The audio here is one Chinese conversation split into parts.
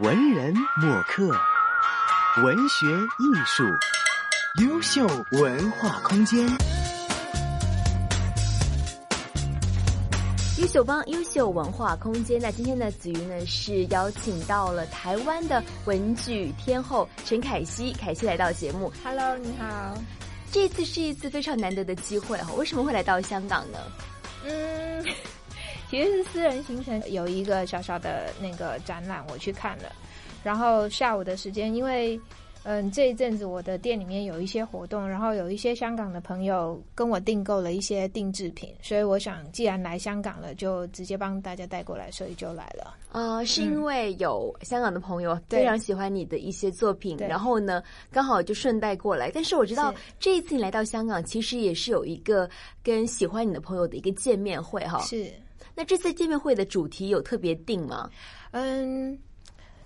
文人墨客，文学艺术，优秀文化空间。优秀帮优秀文化空间。那今天呢，子瑜呢是邀请到了台湾的文具天后陈凯西，凯西来到节目。Hello，你好。这次是一次非常难得的机会哈，为什么会来到香港呢？嗯，其实是私人行程，有一个小小的那个展览，我去看了。然后下午的时间，因为嗯这一阵子我的店里面有一些活动，然后有一些香港的朋友跟我订购了一些定制品，所以我想既然来香港了，就直接帮大家带过来，所以就来了。呃，是因为有香港的朋友非常喜欢你的一些作品，对然后呢，刚好就顺带过来。但是我知道这一次你来到香港，其实也是有一个跟喜欢你的朋友的一个见面会哈。是，那这次见面会的主题有特别定吗？嗯，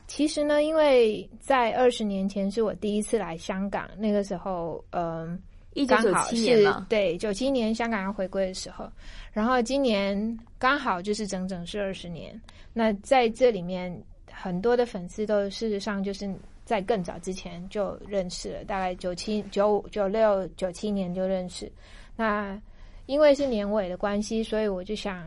其实呢，因为在二十年前是我第一次来香港，那个时候，嗯。一九九七年是嘛，对，九七年香港要回归的时候，然后今年刚好就是整整是二十年。那在这里面，很多的粉丝都事实上就是在更早之前就认识了，大概九七、九五九六、九七年就认识。那因为是年尾的关系，所以我就想，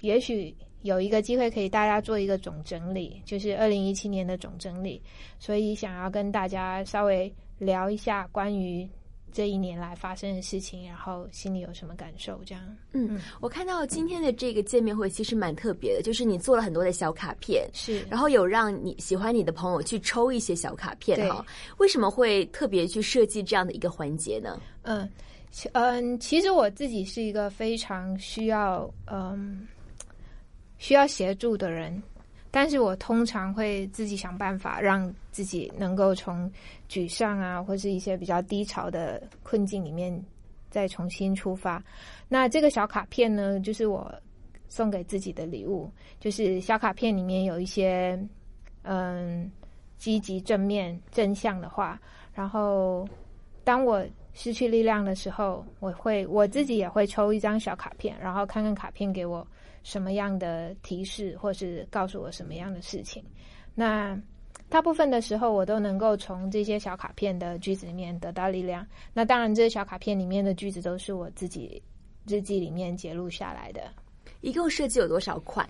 也许有一个机会可以大家做一个总整理，就是二零一七年的总整理，所以想要跟大家稍微聊一下关于。这一年来发生的事情，然后心里有什么感受？这样，嗯，我看到今天的这个见面会其实蛮特别的，就是你做了很多的小卡片，是然后有让你喜欢你的朋友去抽一些小卡片哈。为什么会特别去设计这样的一个环节呢？嗯其嗯，其实我自己是一个非常需要嗯需要协助的人，但是我通常会自己想办法让自己能够从沮丧啊，或是一些比较低潮的困境里面再重新出发。那这个小卡片呢，就是我送给自己的礼物，就是小卡片里面有一些嗯积极、正面、正向的话，然后当我失去力量的时候，我会我自己也会抽一张小卡片，然后看看卡片给我什么样的提示，或是告诉我什么样的事情。那大部分的时候，我都能够从这些小卡片的句子里面得到力量。那当然，这些小卡片里面的句子都是我自己日记里面截录下来的。一共设计有多少款？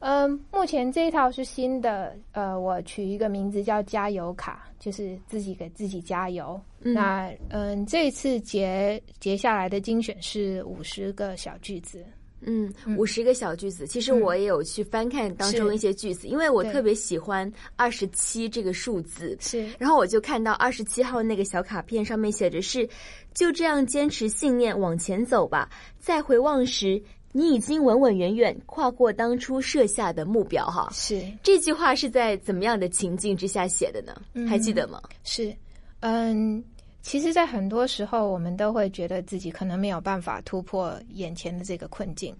嗯，目前这一套是新的，呃，我取一个名字叫加油卡，就是自己给自己加油。嗯那嗯，这一次截截下来的精选是五十个小句子。嗯，五十个小句子。其实我也有去翻看当中一些句子，因为我特别喜欢二十七这个数字。是然后我就看到二十七号那个小卡片上面写着是：就这样坚持信念往前走吧。再回望时，你已经稳稳远远跨过当初设下的目标。哈，是这句话是在怎么样的情境之下写的呢？嗯还记得吗？是，嗯，其实，在很多时候，我们都会觉得自己可能没有办法突破眼前的这个困境，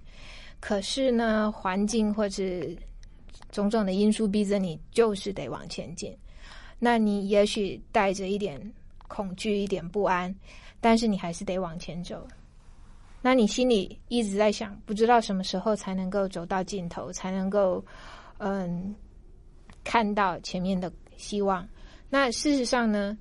可是呢，环境或是种种的因素逼着你，就是得往前进。那你也许带着一点恐惧、一点不安，但是你还是得往前走。那你心里一直在想，不知道什么时候才能够走到尽头，才能够嗯看到前面的希望。那事实上呢，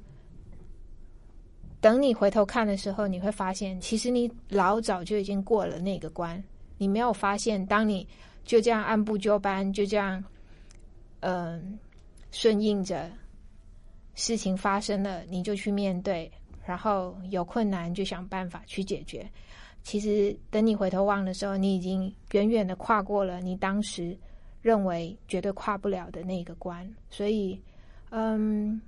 等你回头看的时候，你会发现，其实你老早就已经过了那个关。你没有发现，当你就这样按部就班，就这样，嗯、顺应着事情发生了，你就去面对，然后有困难就想办法去解决。其实等你回头望的时候，你已经远远的跨过了你当时认为绝对跨不了的那个关。所以，嗯，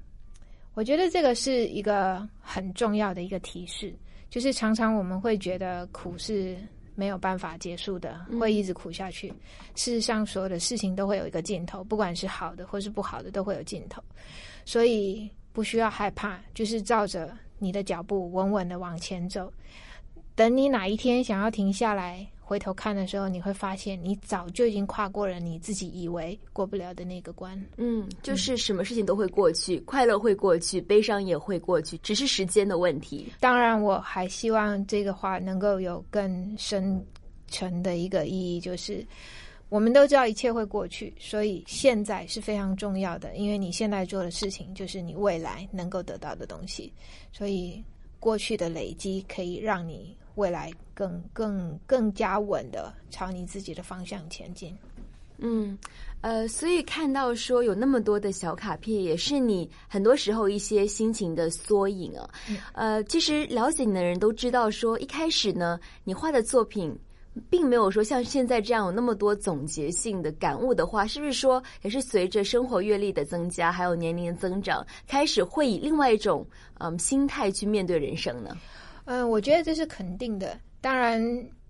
我觉得这个是一个很重要的一个提示，就是常常我们会觉得苦是没有办法结束的，会一直苦下去。事实上，所有的事情都会有一个尽头，不管是好的或是不好的，都会有尽头。所以不需要害怕，就是照着你的脚步稳稳的往前走。等你哪一天想要停下来回头看的时候，你会发现你早就已经跨过了你自己以为过不了的那个关。嗯，就是什么事情都会过去，快乐会过去，悲伤也会过去，只是时间的问题。当然，我还希望这个话能够有更深沉的一个意义，就是我们都知道一切会过去，所以现在是非常重要的，因为你现在做的事情就是你未来能够得到的东西，所以过去的累积可以让你未来更更更加稳的朝你自己的方向前进。嗯，呃，所以看到说有那么多的小卡片，也是你很多时候一些心情的缩影啊。呃，其实了解你的人都知道，说一开始呢，你画的作品。并没有说像现在这样有那么多总结性的感悟的话，是不是说也是随着生活阅历的增加，还有年龄的增长，开始会以另外一种嗯心态去面对人生呢？嗯，我觉得这是肯定的。当然，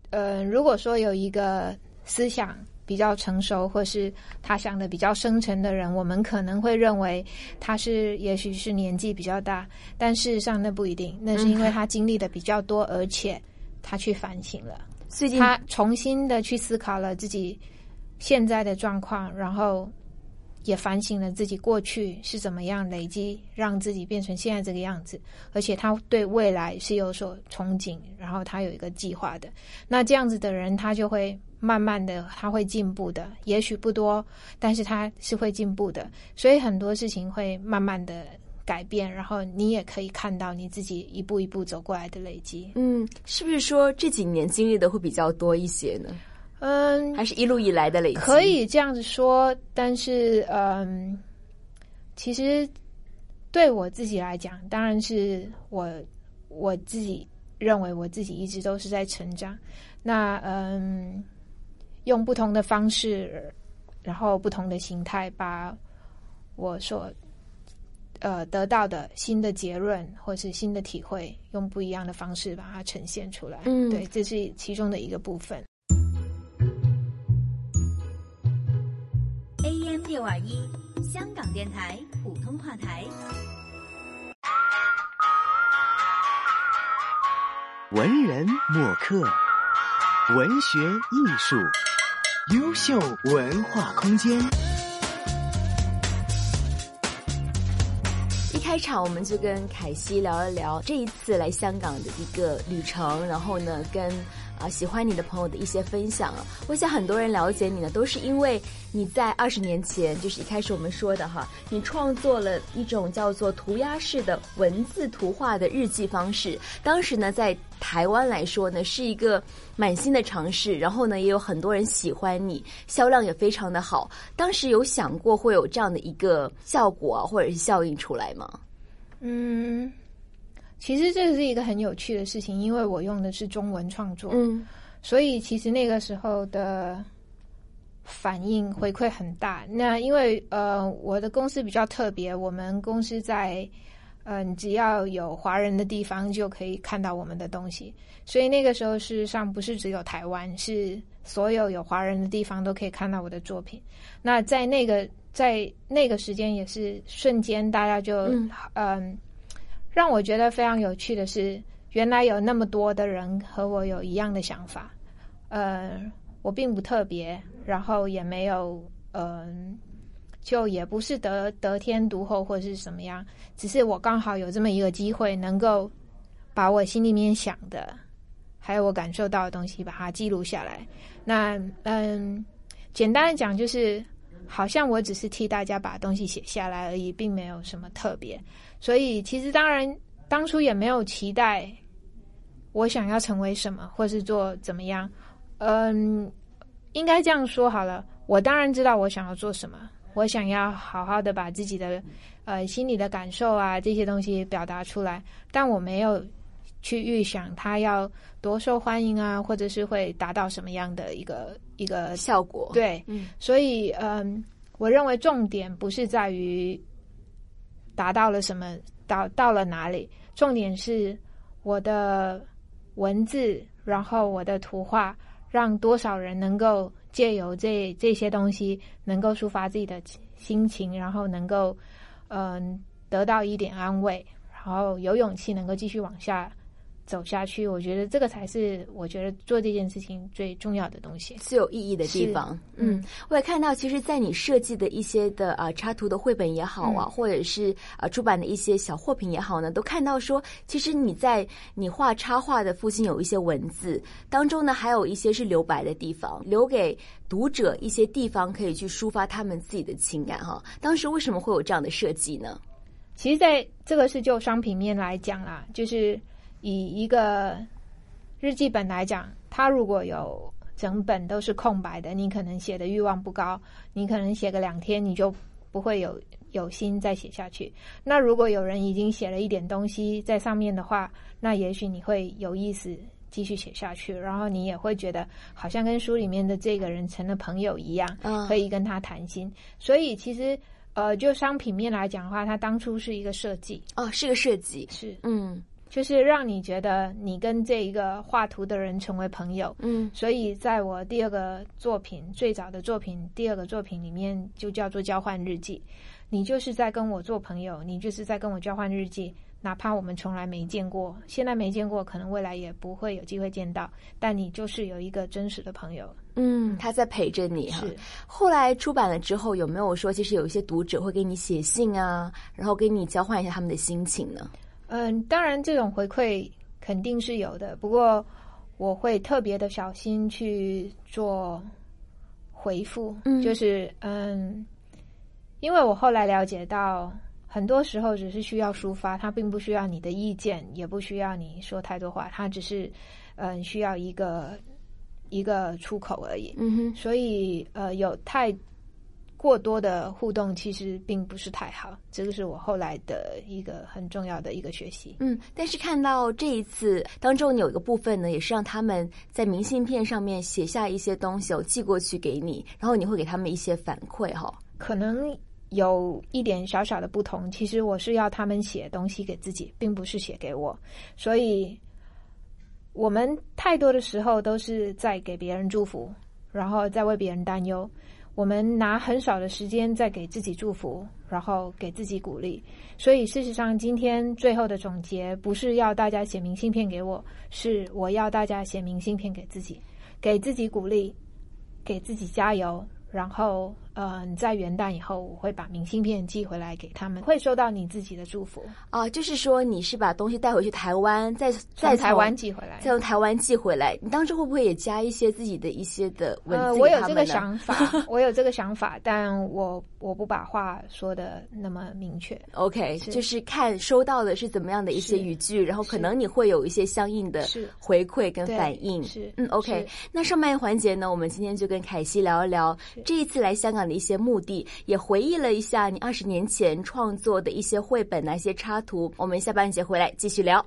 呃，如果说有一个思想比较成熟，或是他想的比较深沉的人，我们可能会认为他是也许是年纪比较大，但事实上那不一定，那是因为他经历的比较多，而且他去反省了。最近他重新的去思考了自己现在的状况，然后也反省了自己过去是怎么样累积，让自己变成现在这个样子。而且他对未来是有所憧憬，然后他有一个计划的。那这样子的人，他就会慢慢的，他会进步的。也许不多，但是他是会进步的。所以很多事情会慢慢的。改变，然后你也可以看到你自己一步一步走过来的累积。嗯，是不是说这几年经历的会比较多一些呢？嗯，还是一路以来的累积？可以这样子说，但是嗯，其实对我自己来讲，当然是我我自己认为我自己一直都是在成长。那嗯，用不同的方式，然后不同的形态，把我所。呃，得到的新的结论或是新的体会，用不一样的方式把它呈现出来。嗯，对，这是其中的一个部分。六二一，香港电台普通话台。文人墨客，文学艺术，优秀文化空间。一开场我们就跟凯西聊一聊这一次来香港的一个旅程，然后呢，跟啊喜欢你的朋友的一些分享啊。我想很多人了解你呢，都是因为你在二十年前，就是一开始我们说的哈，你创作了一种叫做涂鸦式的文字图画的日记方式。当时呢，在台湾来说呢，是一个满新的尝试，然后呢，也有很多人喜欢你，销量也非常的好。当时有想过会有这样的一个效果啊，或者是效应出来吗？嗯，其实这是一个很有趣的事情，因为我用的是中文创作，嗯，所以其实那个时候的反应回馈很大。那因为呃，我的公司比较特别，我们公司在。嗯，只要有华人的地方就可以看到我们的东西，所以那个时候事实上不是只有台湾，是所有有华人的地方都可以看到我的作品。那在那个在那个时间也是瞬间，大家就嗯，让我觉得非常有趣的是，原来有那么多的人和我有一样的想法。呃，我并不特别，然后也没有嗯。就也不是得得天独厚或者是什么样，只是我刚好有这么一个机会，能够把我心里面想的，还有我感受到的东西，把它记录下来。那嗯，简单的讲，就是好像我只是替大家把东西写下来而已，并没有什么特别。所以其实当然当初也没有期待我想要成为什么，或是做怎么样。嗯，应该这样说好了。我当然知道我想要做什么。我想要好好的把自己的，呃，心里的感受啊这些东西表达出来，但我没有去预想它要多受欢迎啊，或者是会达到什么样的一个一个效果。对，所以嗯，我认为重点不是在于达到了什么，到到了哪里，重点是我的文字，然后我的图画，让多少人能够。借由这这些东西，能够抒发自己的心情，然后能够嗯得到一点安慰，然后有勇气能够继续往下走下去。我觉得这个才是我觉得做这件事情最重要的东西。最有意义的地方。嗯，我也看到，其实，在你设计的一些的啊、插图的绘本也好啊，嗯或者是啊、出版的一些小货品也好呢，都看到说，其实你在你画插画的附近有一些文字，当中呢还有一些是留白的地方，留给读者一些地方可以去抒发他们自己的情感哈。当时为什么会有这样的设计呢？其实，在这个是就商品面来讲啦，就是以一个日记本来讲，它如果有整本都是空白的，你可能写的欲望不高，你可能写个两天你就不会有有心再写下去。那如果有人已经写了一点东西在上面的话，那也许你会有意思继续写下去，然后你也会觉得好像跟书里面的这个人成了朋友一样，嗯。可以跟他谈心。所以其实呃，就商品面来讲的话，它当初是一个设计，哦，是个设计，是。嗯就是让你觉得你跟这一个画图的人成为朋友。嗯所以，在我第二个作品最早的作品第二个作品里面，就叫做交换日记。你就是在跟我做朋友，你就是在跟我交换日记，哪怕我们从来没见过，现在没见过，可能未来也不会有机会见到，但你就是有一个真实的朋友。嗯，他在陪着你哈。是，后来出版了之后，有没有说，其实有一些读者会给你写信啊，然后给你交换一下他们的心情呢？嗯，当然这种回馈肯定是有的，不过我会特别的小心去做回复，嗯。就是嗯，因为我后来了解到，很多时候只是需要抒发，他并不需要你的意见，也不需要你说太多话，他只是嗯需要一个一个出口而已。嗯哼，所以呃，有太过多的互动，其实并不是太好。这个是我后来的一个很重要的一个学习。嗯，但是看到这一次当中，你有一个部分呢，也是让他们在明信片上面写下一些东西，我寄过去给你，然后你会给他们一些反馈哈。可能有一点小小的不同。其实我是要他们写东西给自己，并不是写给我。所以，我们太多的时候都是在给别人祝福，然后在为别人担忧。我们拿很少的时间在给自己祝福，然后给自己鼓励。所以，事实上，今天最后的总结不是要大家写明信片给我，是我要大家写明信片给自己，给自己鼓励，给自己加油。然后，呃，你在元旦以后，我会把明信片寄回来给他们，会收到你自己的祝福，啊，就是说你是把东西带回去台湾，再再 台湾寄回来。再从台湾寄回来，你当时会不会也加一些自己的一些的文字呃，我有这个想法，我有这个想法，但我我不把话说的那么明确。OK，是就是看收到的是怎么样的一些语句，然后可能你会有一些相应的回馈跟反应。是嗯，OK。那上半环节呢，我们今天就跟凯西聊一聊这一次来香港的一些目的，也回忆了一下你二十年前创作的一些绘本、那些插图。我们下半节回来继续聊。